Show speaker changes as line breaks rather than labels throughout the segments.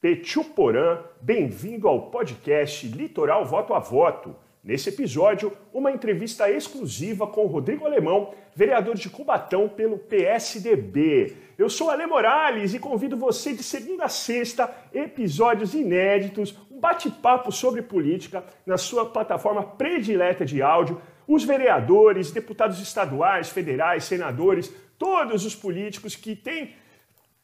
Petchuporã, bem-vindo ao podcast Litoral Voto a Voto. Nesse episódio, uma entrevista exclusiva com Rodrigo Alemão, vereador de Cubatão pelo PSDB. Eu sou Ale Morales e convido você de segunda a sexta, episódios inéditos, um bate-papo sobre política na sua plataforma predileta de áudio. Os vereadores, deputados estaduais, federais, senadores, todos os políticos que têm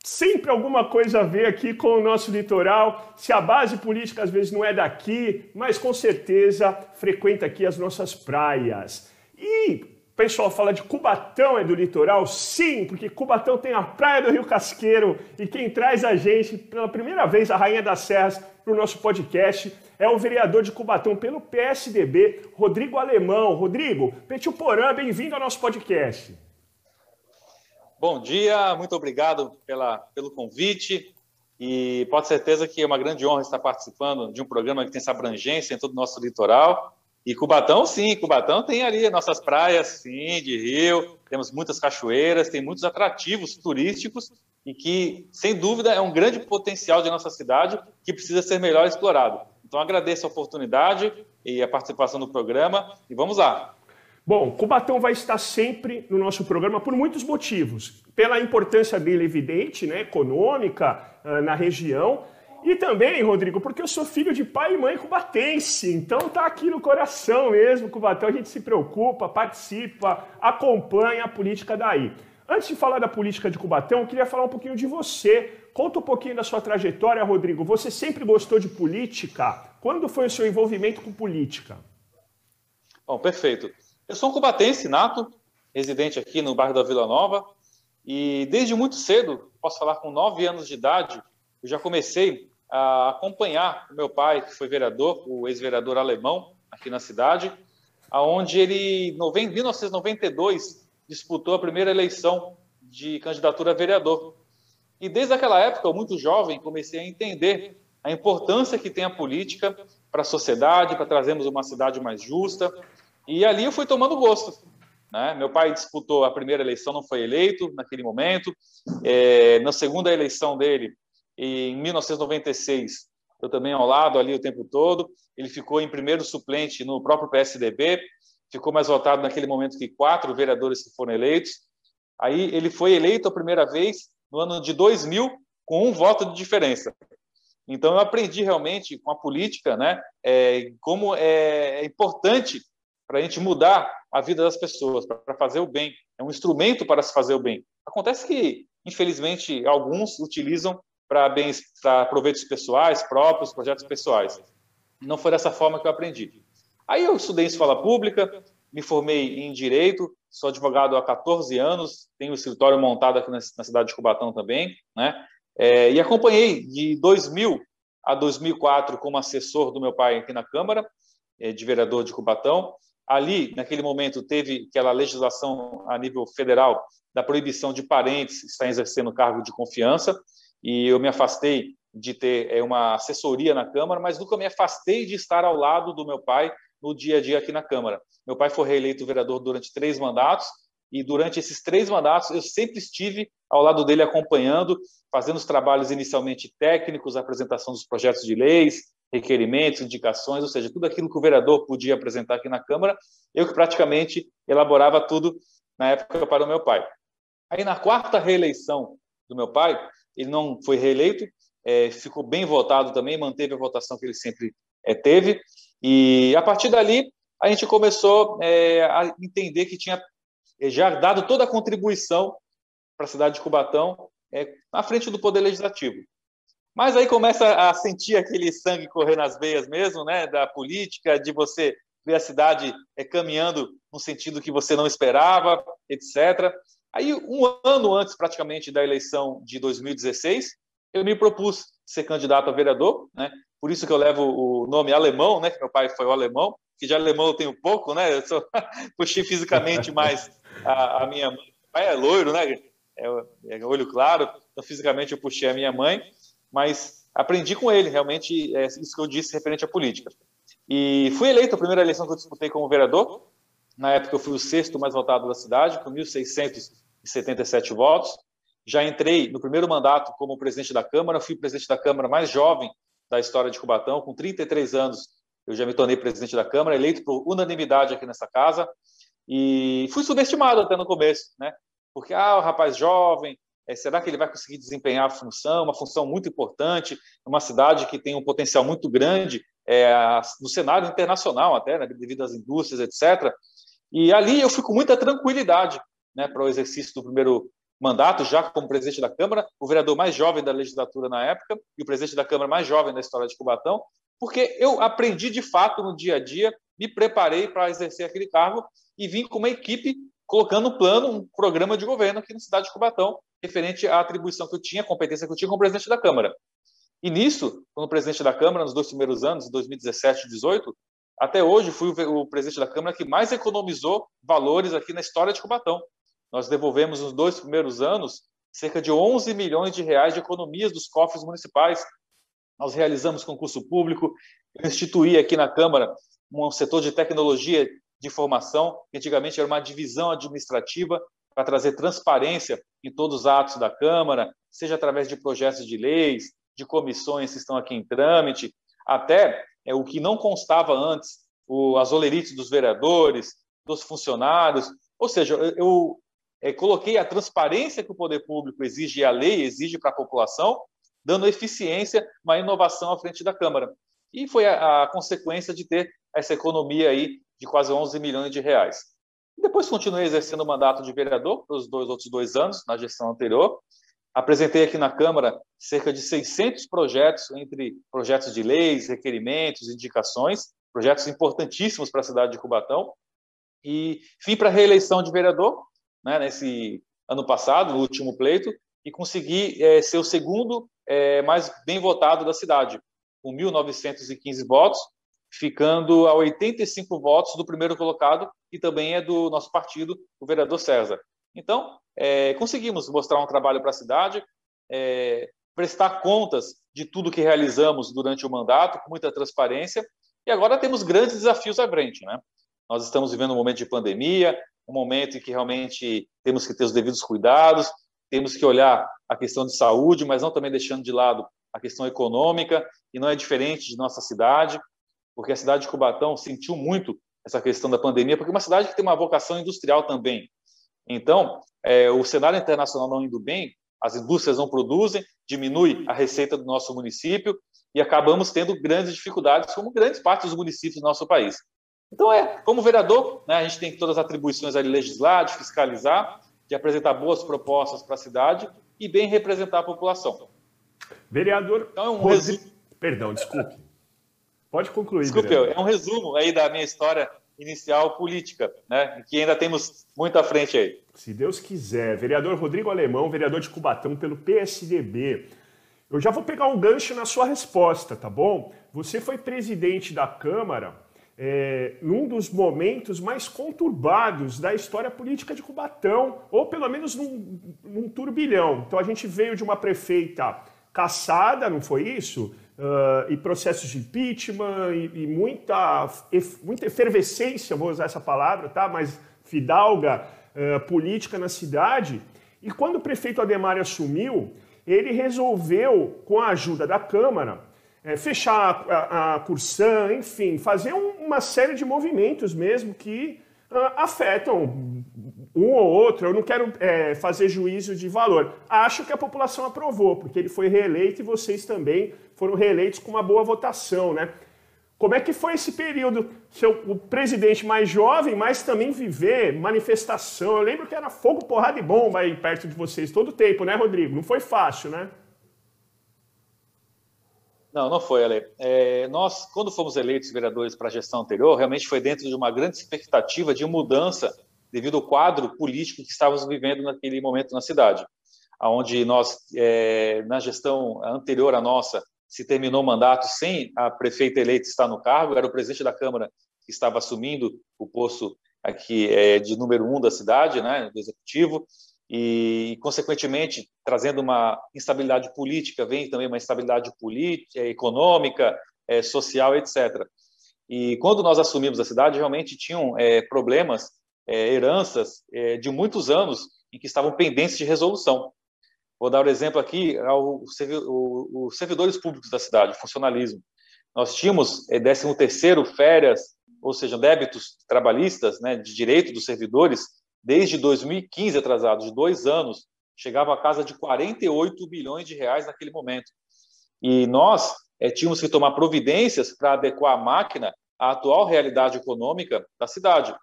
sempre alguma coisa a ver aqui com o nosso litoral. Se a base política às vezes não é daqui, mas com certeza frequenta aqui as nossas praias. E o pessoal fala de Cubatão é do litoral? Sim, porque Cubatão tem a Praia do Rio Casqueiro e quem traz a gente pela primeira vez, a Rainha das Serras, para o nosso podcast é o vereador de Cubatão pelo PSDB, Rodrigo Alemão. Rodrigo, Petit Porã, bem-vindo ao nosso podcast.
Bom dia, muito obrigado pela, pelo convite e pode certeza que é uma grande honra estar participando de um programa que tem essa abrangência em todo o nosso litoral. E Cubatão, sim, Cubatão tem ali nossas praias, sim, de rio, temos muitas cachoeiras, tem muitos atrativos turísticos e que, sem dúvida, é um grande potencial de nossa cidade que precisa ser melhor explorado. Então, agradeço a oportunidade e a participação no programa e vamos lá.
Bom, Cubatão vai estar sempre no nosso programa por muitos motivos. Pela importância dele evidente, né, econômica uh, na região, e também, Rodrigo, porque eu sou filho de pai e mãe cubatense, então tá aqui no coração mesmo, Cubatão, a gente se preocupa, participa, acompanha a política daí. Antes de falar da política de Cubatão, eu queria falar um pouquinho de você. Conta um pouquinho da sua trajetória, Rodrigo. Você sempre gostou de política? Quando foi o seu envolvimento com política?
Bom, perfeito. Eu sou um cubatense nato, residente aqui no bairro da Vila Nova, e desde muito cedo, posso falar com nove anos de idade, eu já comecei a acompanhar o meu pai, que foi vereador, o ex-vereador alemão aqui na cidade, aonde ele, em 1992, disputou a primeira eleição de candidatura a vereador. E desde aquela época, muito jovem, comecei a entender a importância que tem a política para a sociedade, para trazermos uma cidade mais justa, e ali eu fui tomando gosto. Né? Meu pai disputou a primeira eleição, não foi eleito naquele momento. É, na segunda eleição dele, em 1996, eu também ao lado ali o tempo todo. Ele ficou em primeiro suplente no próprio PSDB, ficou mais votado naquele momento que quatro vereadores que foram eleitos. Aí ele foi eleito a primeira vez no ano de 2000 com um voto de diferença. Então eu aprendi realmente com a política, né, é, como é importante para a gente mudar a vida das pessoas, para fazer o bem. É um instrumento para se fazer o bem. Acontece que, infelizmente, alguns utilizam para bens, para proveitos pessoais, próprios, projetos pessoais. Não foi dessa forma que eu aprendi. Aí eu estudei em escola pública, me formei em direito, sou advogado há 14 anos, tenho um escritório montado aqui na, cidade de Cubatão também, né? É, e acompanhei de 2000 a 2004 como assessor do meu pai aqui na Câmara, é, de vereador de Cubatão. Ali, naquele momento, teve aquela legislação a nível federal da proibição de parentes estar exercendo cargo de confiança, e eu me afastei de ter é, uma assessoria na Câmara, mas nunca me afastei de estar ao lado do meu pai no dia a dia aqui na Câmara. Meu pai foi reeleito vereador durante três mandatos, e durante esses três mandatos eu sempre estive ao lado dele acompanhando, fazendo os trabalhos inicialmente técnicos, apresentação dos projetos de leis, requerimentos, indicações, ou seja, tudo aquilo que o vereador podia apresentar aqui na Câmara, eu que praticamente elaborava tudo na época para o meu pai. Aí na quarta reeleição do meu pai, ele não foi reeleito, é, ficou bem votado também, manteve a votação que ele sempre é, teve, e a partir dali a gente começou é, a entender que tinha é, já dado toda a contribuição para a cidade de Cubatão é, na frente do Poder Legislativo. Mas aí começa a sentir aquele sangue correr nas veias mesmo, né, da política, de você ver a cidade é, caminhando no sentido que você não esperava, etc. Aí, um ano antes, praticamente, da eleição de 2016, eu me propus ser candidato a vereador, né? Por isso que eu levo o nome alemão, né? Que meu pai foi o alemão, que de alemão eu tenho pouco, né? Eu sou, puxei fisicamente mais a, a minha mãe. Meu pai é loiro, né? É, é olho claro. Então, fisicamente, eu puxei a minha mãe mas aprendi com ele, realmente, é isso que eu disse referente à política. E fui eleito a primeira eleição que eu disputei como vereador. Na época, eu fui o sexto mais votado da cidade, com 1.677 votos. Já entrei no primeiro mandato como presidente da Câmara, fui presidente da Câmara mais jovem da história de Cubatão, com 33 anos eu já me tornei presidente da Câmara, eleito por unanimidade aqui nessa casa, e fui subestimado até no começo, né? Porque, ah, o rapaz jovem, é, será que ele vai conseguir desempenhar a função, uma função muito importante, uma cidade que tem um potencial muito grande é, no cenário internacional até, né, devido às indústrias, etc. E ali eu fui com muita tranquilidade né, para o exercício do primeiro mandato, já como presidente da Câmara, o vereador mais jovem da legislatura na época e o presidente da Câmara mais jovem da história de Cubatão, porque eu aprendi de fato no dia a dia, me preparei para exercer aquele cargo e vim com uma equipe colocando um plano, um programa de governo aqui na cidade de Cubatão, referente à atribuição que eu tinha, competência que eu tinha como presidente da Câmara. E nisso, como presidente da Câmara, nos dois primeiros anos, 2017 e 2018, até hoje fui o presidente da Câmara que mais economizou valores aqui na história de Cubatão. Nós devolvemos nos dois primeiros anos cerca de 11 milhões de reais de economias dos cofres municipais. Nós realizamos concurso público, instituí aqui na Câmara um setor de tecnologia de informação, que antigamente era uma divisão administrativa, para trazer transparência em todos os atos da Câmara, seja através de projetos de leis, de comissões que estão aqui em trâmite, até é, o que não constava antes, o, as olerites dos vereadores, dos funcionários. Ou seja, eu é, coloquei a transparência que o poder público exige e a lei exige para a população, dando eficiência, uma inovação à frente da Câmara. E foi a, a consequência de ter essa economia aí de quase 11 milhões de reais. Depois continuei exercendo o mandato de vereador pelos dois outros dois anos, na gestão anterior. Apresentei aqui na Câmara cerca de 600 projetos, entre projetos de leis, requerimentos, indicações, projetos importantíssimos para a cidade de Cubatão. E fui para a reeleição de vereador, né, nesse ano passado, no último pleito, e consegui é, ser o segundo é, mais bem votado da cidade, com 1.915 votos, ficando a 85 votos do primeiro colocado, que também é do nosso partido, o vereador César. Então, é, conseguimos mostrar um trabalho para a cidade, é, prestar contas de tudo que realizamos durante o mandato, com muita transparência, e agora temos grandes desafios à frente. Né? Nós estamos vivendo um momento de pandemia, um momento em que realmente temos que ter os devidos cuidados, temos que olhar a questão de saúde, mas não também deixando de lado a questão econômica, e não é diferente de nossa cidade, porque a cidade de Cubatão sentiu muito essa questão da pandemia, porque é uma cidade que tem uma vocação industrial também. Então, é, o cenário internacional não indo bem, as indústrias não produzem, diminui a receita do nosso município e acabamos tendo grandes dificuldades, como grandes partes dos municípios do nosso país. Então, é, como vereador, né, a gente tem todas as atribuições ali legislar, de fiscalizar, de apresentar boas propostas para a cidade e bem representar a população.
Vereador. Então, é um resumo. Perdão, desculpe. Pode concluir.
Desculpe, é um resumo aí da minha história inicial política, né? Que ainda temos muito à frente aí.
Se Deus quiser. Vereador Rodrigo Alemão, vereador de Cubatão pelo PSDB. Eu já vou pegar um gancho na sua resposta, tá bom? Você foi presidente da Câmara é, num dos momentos mais conturbados da história política de Cubatão, ou pelo menos num, num turbilhão. Então a gente veio de uma prefeita caçada, não foi isso? Uh, e processos de impeachment e, e, muita, muita efervescência, vou usar essa palavra, tá? mas fidalga uh, política na cidade. E quando o prefeito Ademar assumiu, ele resolveu, com a ajuda da Câmara, é, fechar a, a Cursan, enfim, fazer um, uma série de movimentos mesmo que uh, afetam um ou outro. Eu não quero é, fazer juízo de valor. Acho que a população aprovou, porque ele foi reeleito e vocês também foram reeleitos com uma boa votação, né? Como é que foi esse período? Seu, o presidente mais jovem, mas também viver manifestação. Eu lembro que era fogo, porrada e bomba aí perto de vocês todo o tempo, né, Rodrigo? Não foi fácil, né?
Não, não foi, Ale. É, nós, quando fomos eleitos vereadores para a gestão anterior, realmente foi dentro de uma grande expectativa de mudança devido ao quadro político que estávamos vivendo naquele momento na cidade, onde nós, é, na gestão anterior à nossa, se terminou o mandato sem a prefeita eleita estar no cargo, era o presidente da Câmara que estava assumindo o posto aqui é, de número um da cidade, né, do executivo, e, consequentemente, trazendo uma instabilidade política, vem também uma instabilidade política, econômica, é, social, etc. E quando nós assumimos a cidade, realmente tinham é, problemas, é, heranças é, de muitos anos em que estavam pendentes de resolução. Vou dar o um exemplo aqui aos servidores públicos da cidade, funcionalismo. Nós tínhamos 13 é, terceiro, férias, ou seja, débitos trabalhistas, né, de direito dos servidores, desde 2015 atrasado, de dois anos, chegava a casa de 48 bilhões de reais naquele momento. E nós é, tínhamos que tomar providências para adequar a máquina à atual realidade econômica da cidade.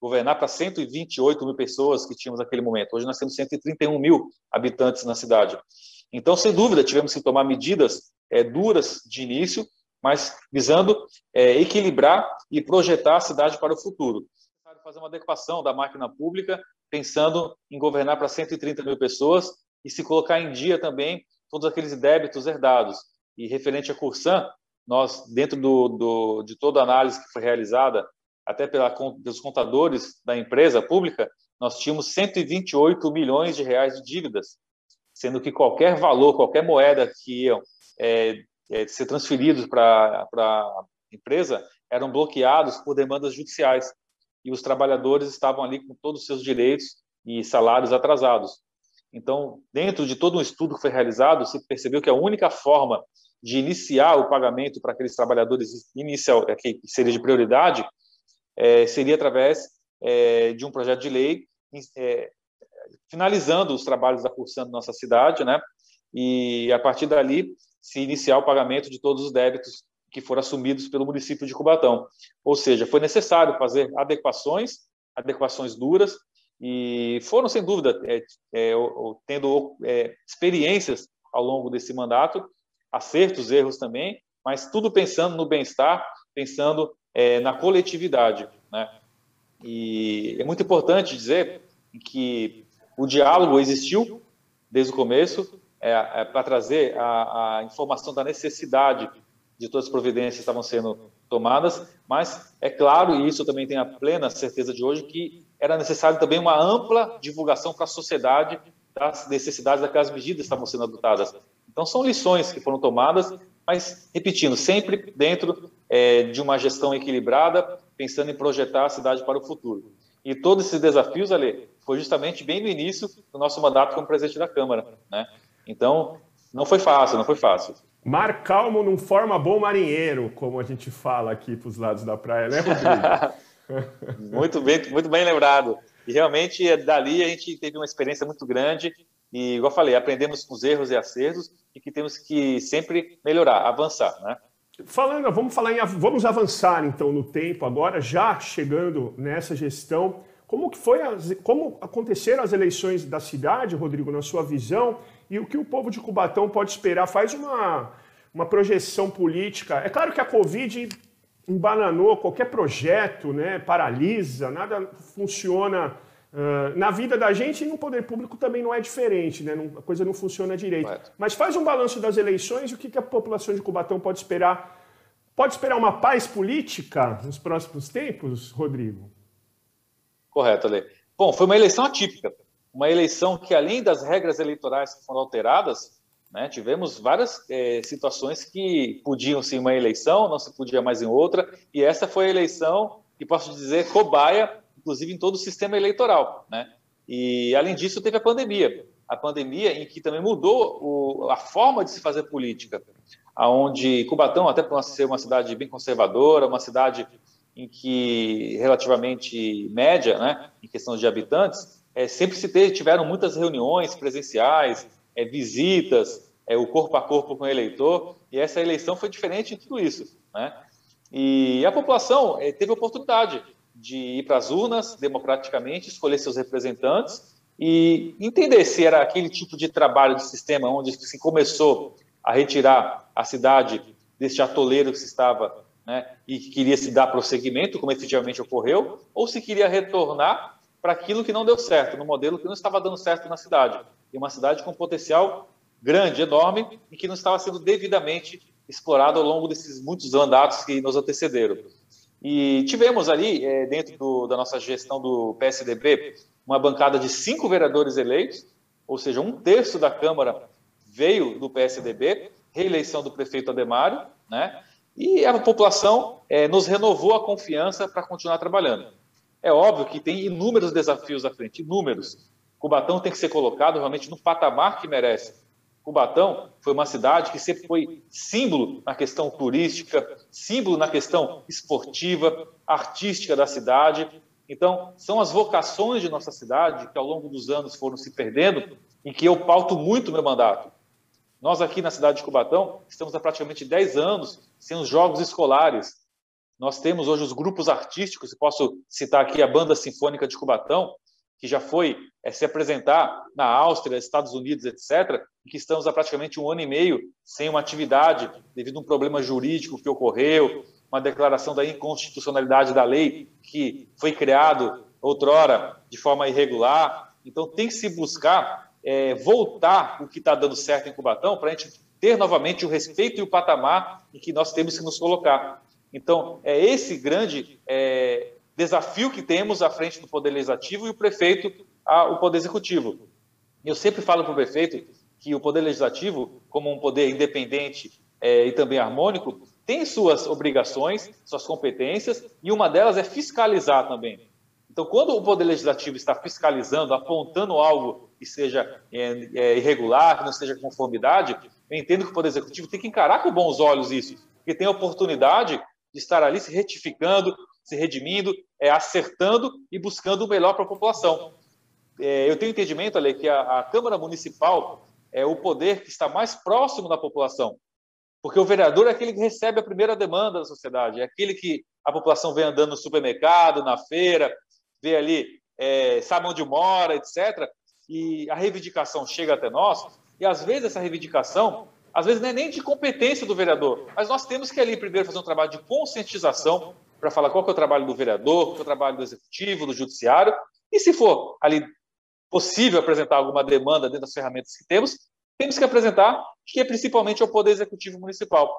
Governar para 128 mil pessoas que tínhamos naquele momento. Hoje nós temos 131 mil habitantes na cidade. Então, sem dúvida, tivemos que tomar medidas é, duras de início, mas visando é, equilibrar e projetar a cidade para o futuro fazer uma adequação da máquina pública, pensando em governar para 130 mil pessoas e se colocar em dia também todos aqueles débitos herdados. E referente a Cursan, nós, dentro do, do, de toda a análise que foi realizada, até pela, pelos contadores da empresa pública, nós tínhamos 128 milhões de reais de dívidas, sendo que qualquer valor, qualquer moeda que iam é, é, ser transferidos para a empresa eram bloqueados por demandas judiciais e os trabalhadores estavam ali com todos os seus direitos e salários atrasados. Então, dentro de todo um estudo que foi realizado, se percebeu que a única forma de iniciar o pagamento para aqueles trabalhadores inicial, é, que seria de prioridade, é, seria através é, de um projeto de lei é, finalizando os trabalhos da Cursando nossa cidade, né? E a partir dali se iniciar o pagamento de todos os débitos que foram assumidos pelo município de Cubatão. Ou seja, foi necessário fazer adequações, adequações duras, e foram, sem dúvida, é, é, tendo é, experiências ao longo desse mandato, acertos, erros também, mas tudo pensando no bem-estar, pensando é, na coletividade. Né? E é muito importante dizer que o diálogo existiu desde o começo é, é, para trazer a, a informação da necessidade de todas as providências estavam sendo tomadas, mas é claro, e isso eu também tenho a plena certeza de hoje, que era necessário também uma ampla divulgação para a sociedade das necessidades daquelas medidas que estavam sendo adotadas. Então, são lições que foram tomadas, mas, repetindo, sempre dentro é, de uma gestão equilibrada, pensando em projetar a cidade para o futuro. E todos esses desafios, Ale, foi justamente bem no início do nosso mandato como presidente da Câmara. Né? Então, não foi fácil, não foi fácil.
Mar calmo não forma bom marinheiro, como a gente fala aqui para os lados da praia, né, Rodrigo?
muito bem, muito bem lembrado. E realmente dali a gente teve uma experiência muito grande e, igual falei, aprendemos com os erros e acertos e que temos que sempre melhorar, avançar, né?
Falando, vamos falar em, vamos avançar então no tempo agora, já chegando nessa gestão. Como que foi, as, como aconteceram as eleições da cidade, Rodrigo, na sua visão? e o que o povo de Cubatão pode esperar. Faz uma, uma projeção política. É claro que a Covid embananou qualquer projeto, né, paralisa, nada funciona uh, na vida da gente e no poder público também não é diferente, né, não, a coisa não funciona direito. Mas faz um balanço das eleições e o que, que a população de Cubatão pode esperar. Pode esperar uma paz política nos próximos tempos, Rodrigo?
Correto, Ale. Bom, foi uma eleição atípica uma eleição que, além das regras eleitorais que foram alteradas, né, tivemos várias é, situações que podiam ser uma eleição, não se podia mais em outra, e essa foi a eleição, que posso dizer, cobaia, inclusive em todo o sistema eleitoral. Né? E, além disso, teve a pandemia. A pandemia em que também mudou o, a forma de se fazer política, aonde Cubatão, até por ser uma cidade bem conservadora, uma cidade em que relativamente média, né, em questão de habitantes, é, sempre se teve, tiveram muitas reuniões presenciais, é, visitas, é, o corpo a corpo com o eleitor, e essa eleição foi diferente em tudo isso. Né? E a população é, teve oportunidade de ir para as urnas democraticamente, escolher seus representantes e entender se era aquele tipo de trabalho de sistema onde se começou a retirar a cidade deste atoleiro que se estava né, e que queria se dar prosseguimento, como efetivamente ocorreu, ou se queria retornar para aquilo que não deu certo, no modelo que não estava dando certo na cidade. E uma cidade com potencial grande, enorme, e que não estava sendo devidamente explorado ao longo desses muitos mandatos que nos antecederam. E tivemos ali, é, dentro do, da nossa gestão do PSDB, uma bancada de cinco vereadores eleitos, ou seja, um terço da Câmara veio do PSDB, reeleição do prefeito Ademário, né? E a população é, nos renovou a confiança para continuar trabalhando. É óbvio que tem inúmeros desafios à frente, inúmeros. Cubatão tem que ser colocado realmente no patamar que merece. Cubatão foi uma cidade que sempre foi símbolo na questão turística, símbolo na questão esportiva, artística da cidade. Então, são as vocações de nossa cidade que ao longo dos anos foram se perdendo e que eu pauto muito meu mandato. Nós aqui na cidade de Cubatão estamos há praticamente 10 anos sem os jogos escolares. Nós temos hoje os grupos artísticos, posso citar aqui a Banda Sinfônica de Cubatão, que já foi é, se apresentar na Áustria, Estados Unidos, etc., e que estamos há praticamente um ano e meio sem uma atividade devido a um problema jurídico que ocorreu, uma declaração da inconstitucionalidade da lei que foi criado outrora de forma irregular. Então tem que se buscar é, voltar o que está dando certo em Cubatão para a gente ter novamente o respeito e o patamar em que nós temos que nos colocar. Então é esse grande é, desafio que temos à frente do Poder Legislativo e o prefeito ao Poder Executivo. Eu sempre falo para o prefeito que o Poder Legislativo, como um poder independente é, e também harmônico, tem suas obrigações, suas competências, e uma delas é fiscalizar também. Então, quando o Poder Legislativo está fiscalizando, apontando algo que seja é, é, irregular, que não seja conformidade, eu entendo que o Poder Executivo tem que encarar com bons olhos isso, porque tem a oportunidade de estar ali se retificando, se redimindo, é, acertando e buscando o melhor para a população. É, eu tenho entendimento, Ale, que a, a Câmara Municipal é o poder que está mais próximo da população, porque o vereador é aquele que recebe a primeira demanda da sociedade, é aquele que a população vem andando no supermercado, na feira, vê ali, é, sabe onde mora, etc. E a reivindicação chega até nós, e às vezes essa reivindicação, às vezes não é nem de competência do vereador, mas nós temos que ali primeiro fazer um trabalho de conscientização, para falar qual é o trabalho do vereador, qual é o trabalho do executivo, do judiciário, e se for ali possível apresentar alguma demanda dentro das ferramentas que temos, temos que apresentar, que é principalmente o Poder Executivo Municipal.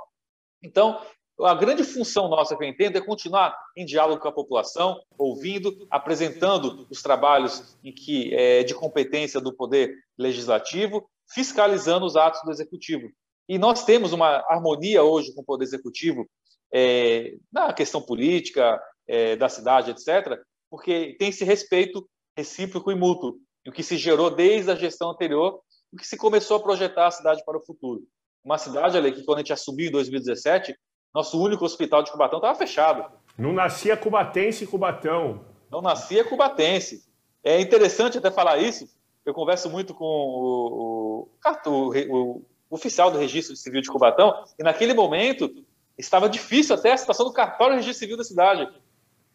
Então, a grande função nossa que eu entendo é continuar em diálogo com a população, ouvindo, apresentando os trabalhos em que é, de competência do Poder Legislativo, fiscalizando os atos do Executivo. E nós temos uma harmonia hoje com o Poder Executivo é, na questão política é, da cidade, etc., porque tem esse respeito recíproco e mútuo, o que se gerou desde a gestão anterior, o que se começou a projetar a cidade para o futuro. Uma cidade ali que, quando a gente assumiu em 2017, nosso único hospital de Cubatão estava fechado.
Não nascia cubatense Cubatão.
Não nascia cubatense. É interessante até falar isso. Eu converso muito com o, o, o, o oficial do registro civil de Cubatão, e naquele momento estava difícil até a situação do cartório registro civil da cidade,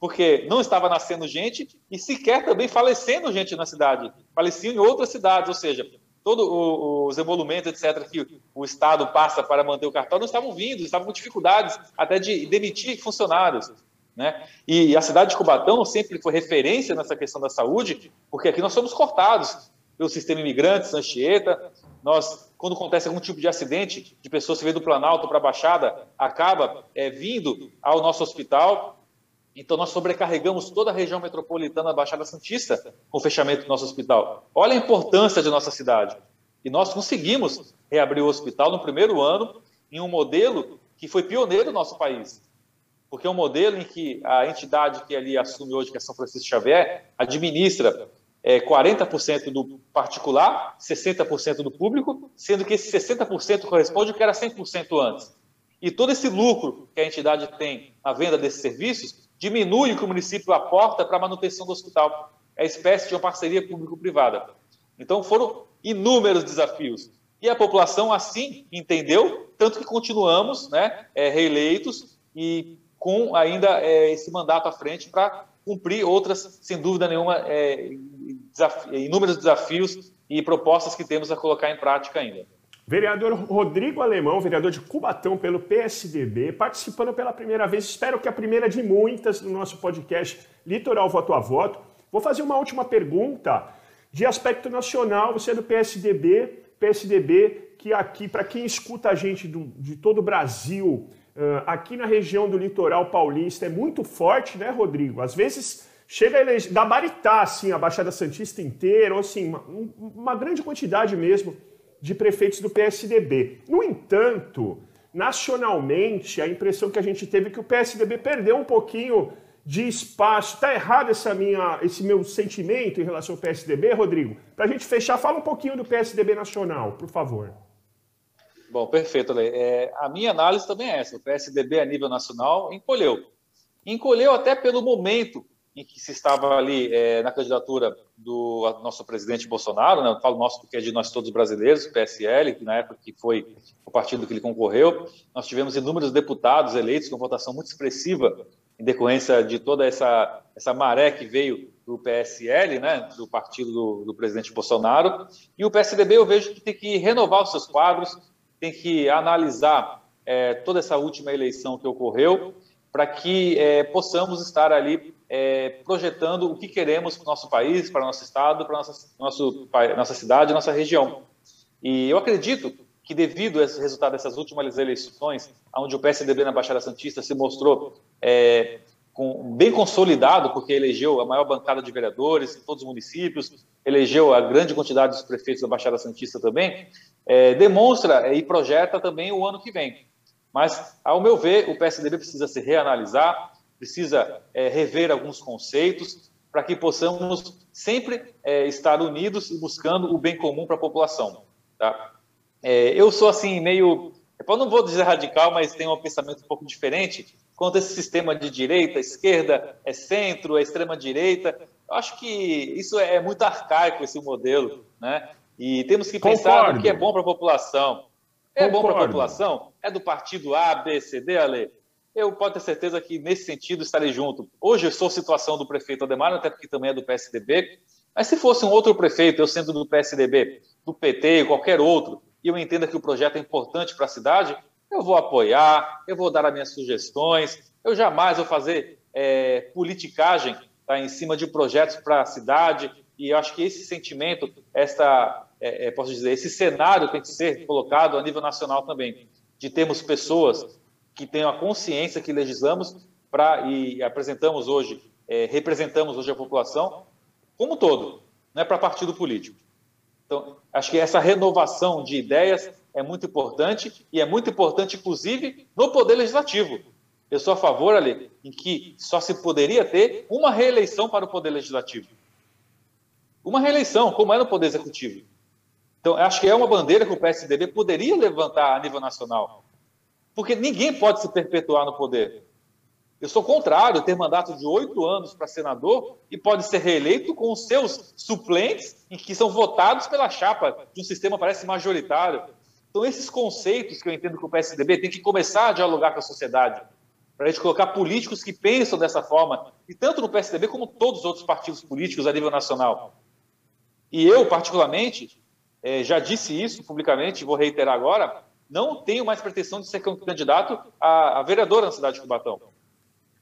porque não estava nascendo gente e sequer também falecendo gente na cidade, faleciam em outras cidades, ou seja, todos os emolumentos, etc., que o Estado passa para manter o cartório não estavam vindo, estavam com dificuldades até de demitir funcionários. Né? E a cidade de Cubatão sempre foi referência nessa questão da saúde, porque aqui nós somos cortados pelo sistema imigrante, Sanchieta, nós, quando acontece algum tipo de acidente, de pessoas que vêm do Planalto para a Baixada, acaba é, vindo ao nosso hospital. Então, nós sobrecarregamos toda a região metropolitana da Baixada Santista com o fechamento do nosso hospital. Olha a importância de nossa cidade. E nós conseguimos reabrir o hospital no primeiro ano em um modelo que foi pioneiro no nosso país. Porque é um modelo em que a entidade que ali assume hoje, que é São Francisco Xavier, administra é, 40% do particular, 60% do público, sendo que esse 60% corresponde ao que era 100% antes. E todo esse lucro que a entidade tem na venda desses serviços diminui o que o município aporta para a manutenção do hospital. É espécie de uma parceria público-privada. Então foram inúmeros desafios. E a população assim entendeu, tanto que continuamos né, é, reeleitos e com ainda é, esse mandato à frente para cumprir outras, sem dúvida nenhuma, é, inúmeros desafios e propostas que temos a colocar em prática ainda.
Vereador Rodrigo Alemão, vereador de Cubatão pelo PSDB, participando pela primeira vez, espero que a primeira de muitas no nosso podcast Litoral Voto a Voto. Vou fazer uma última pergunta de aspecto nacional. Você é do PSDB, PSDB que aqui, para quem escuta a gente do, de todo o Brasil, aqui na região do litoral paulista, é muito forte, né, Rodrigo? Às vezes chega a eleger, gabaritar assim, a Baixada Santista inteira, ou assim, uma, uma grande quantidade mesmo de prefeitos do PSDB. No entanto, nacionalmente, a impressão que a gente teve é que o PSDB perdeu um pouquinho de espaço. Está errado essa minha, esse meu sentimento em relação ao PSDB, Rodrigo? Para a gente fechar, fala um pouquinho do PSDB nacional, por favor.
Bom, perfeito, Lê. É, a minha análise também é essa. O PSDB a nível nacional encolheu. Encolheu até pelo momento em que se estava ali é, na candidatura do nosso presidente Bolsonaro, né? eu falo nosso porque é de nós todos brasileiros, PSL, que na época que foi o partido que ele concorreu, nós tivemos inúmeros deputados eleitos com votação muito expressiva em decorrência de toda essa, essa maré que veio do PSL, né, do partido do, do presidente Bolsonaro, e o PSDB eu vejo que tem que renovar os seus quadros, tem que analisar é, toda essa última eleição que ocorreu, para que é, possamos estar ali é, projetando o que queremos para o nosso país, para o nosso estado, para a nossa, nosso, nossa cidade, nossa região. E eu acredito que devido a esse resultado dessas últimas eleições, onde o PSDB na Baixada Santista se mostrou é, com, bem consolidado, porque elegeu a maior bancada de vereadores em todos os municípios, elegeu a grande quantidade dos prefeitos da Baixada Santista também, é, demonstra e projeta também o ano que vem. Mas, ao meu ver, o PSDB precisa se reanalisar, precisa é, rever alguns conceitos para que possamos sempre é, estar unidos e buscando o bem comum para a população. Tá? É, eu sou assim meio, eu não vou dizer radical, mas tenho um pensamento um pouco diferente quanto a esse sistema de direita, esquerda, é centro, é extrema direita. Eu acho que isso é muito arcaico esse modelo, né? E temos que pensar Concordo. no que é bom para a população. É Concordo. bom para a população? É do partido A, B, C, D, Ale? Eu posso ter certeza que nesse sentido estarei junto. Hoje eu sou situação do prefeito Ademar, até porque também é do PSDB, mas se fosse um outro prefeito, eu sendo do PSDB, do PT, qualquer outro, e eu entenda que o projeto é importante para a cidade, eu vou apoiar, eu vou dar as minhas sugestões, eu jamais vou fazer é, politicagem tá, em cima de projetos para a cidade, e eu acho que esse sentimento, essa é, é, posso dizer, esse cenário tem que ser colocado a nível nacional também, de termos pessoas que tenham a consciência que legislamos para e apresentamos hoje, é, representamos hoje a população como um todo, não é para partido político. Então, acho que essa renovação de ideias é muito importante e é muito importante, inclusive, no Poder Legislativo. Eu sou a favor, Ali, em que só se poderia ter uma reeleição para o Poder Legislativo. Uma reeleição, como é no Poder Executivo. Então, acho que é uma bandeira que o PSDB poderia levantar a nível nacional. Porque ninguém pode se perpetuar no poder. Eu sou contrário ter mandato de oito anos para senador e pode ser reeleito com os seus suplentes, que são votados pela chapa de um sistema parece majoritário. Então, esses conceitos que eu entendo que o PSDB tem que começar a dialogar com a sociedade, para a gente colocar políticos que pensam dessa forma, e tanto no PSDB como todos os outros partidos políticos a nível nacional. E eu, particularmente, é, já disse isso publicamente, vou reiterar agora, não tenho mais pretensão de ser candidato a, a vereador na cidade de Cubatão.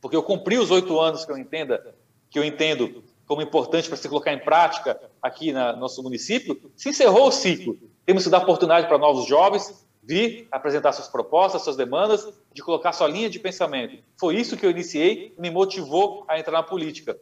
Porque eu cumpri os oito anos que eu entenda, que eu entendo como importante para se colocar em prática aqui no nosso município, se encerrou o ciclo. Temos que dar oportunidade para novos jovens vir apresentar suas propostas, suas demandas, de colocar sua linha de pensamento. Foi isso que eu iniciei me motivou a entrar na política.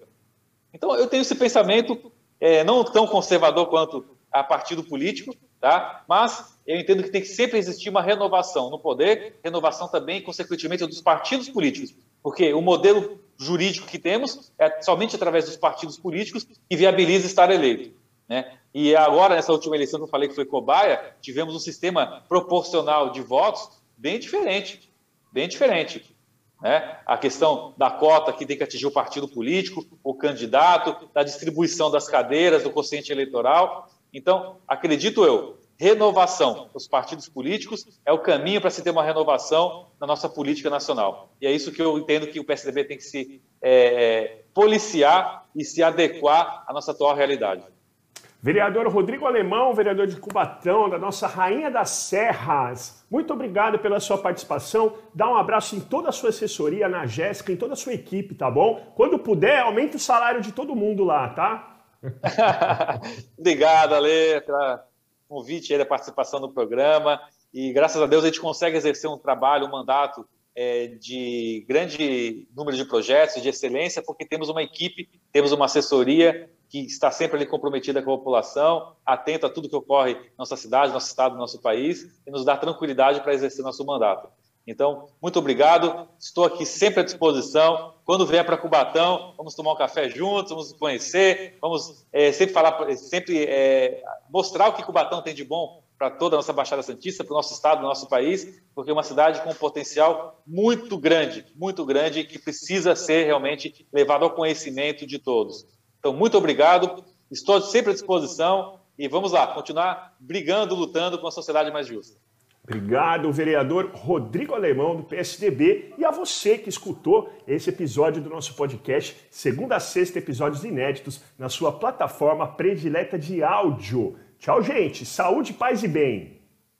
Então, eu tenho esse pensamento é, não tão conservador quanto a partido político, tá? mas eu entendo que tem que sempre existir uma renovação no poder, renovação também, consequentemente, dos partidos políticos, porque o modelo jurídico que temos é somente através dos partidos políticos que viabiliza estar eleito. Né? E agora, nessa última eleição que eu falei que foi cobaia, tivemos um sistema proporcional de votos bem diferente, bem diferente. Né? A questão da cota que tem que atingir o partido político, o candidato, da distribuição das cadeiras, do quociente eleitoral. Então, acredito eu, renovação dos partidos políticos é o caminho para se ter uma renovação na nossa política nacional. E é isso que eu entendo que o PSDB tem que se é, policiar e se adequar à nossa atual realidade.
Vereador Rodrigo Alemão, vereador de Cubatão, da nossa Rainha das Serras, muito obrigado pela sua participação. Dá um abraço em toda a sua assessoria, na Jéssica, em toda a sua equipe, tá bom? Quando puder, aumente o salário de todo mundo lá, tá?
Obrigado, Ale, pelo convite e da participação no programa. E graças a Deus a gente consegue exercer um trabalho, um mandato é, de grande número de projetos, de excelência, porque temos uma equipe, temos uma assessoria que está sempre ali comprometida com a população, atenta a tudo que ocorre na nossa cidade, nosso estado, nosso país, e nos dá tranquilidade para exercer nosso mandato. Então, muito obrigado. Estou aqui sempre à disposição. Quando vier para Cubatão, vamos tomar um café juntos, vamos conhecer, vamos é, sempre falar, sempre é, mostrar o que Cubatão tem de bom para toda a nossa Baixada Santista, para o nosso estado, nosso país, porque é uma cidade com um potencial muito grande, muito grande, que precisa ser realmente levado ao conhecimento de todos. Então, muito obrigado. Estou sempre à disposição e vamos lá, continuar brigando, lutando com a sociedade mais justa.
Obrigado, vereador Rodrigo Alemão, do PSDB, e a você que escutou esse episódio do nosso podcast, segunda a sexta, episódios inéditos, na sua plataforma predileta de áudio. Tchau, gente. Saúde, paz e bem.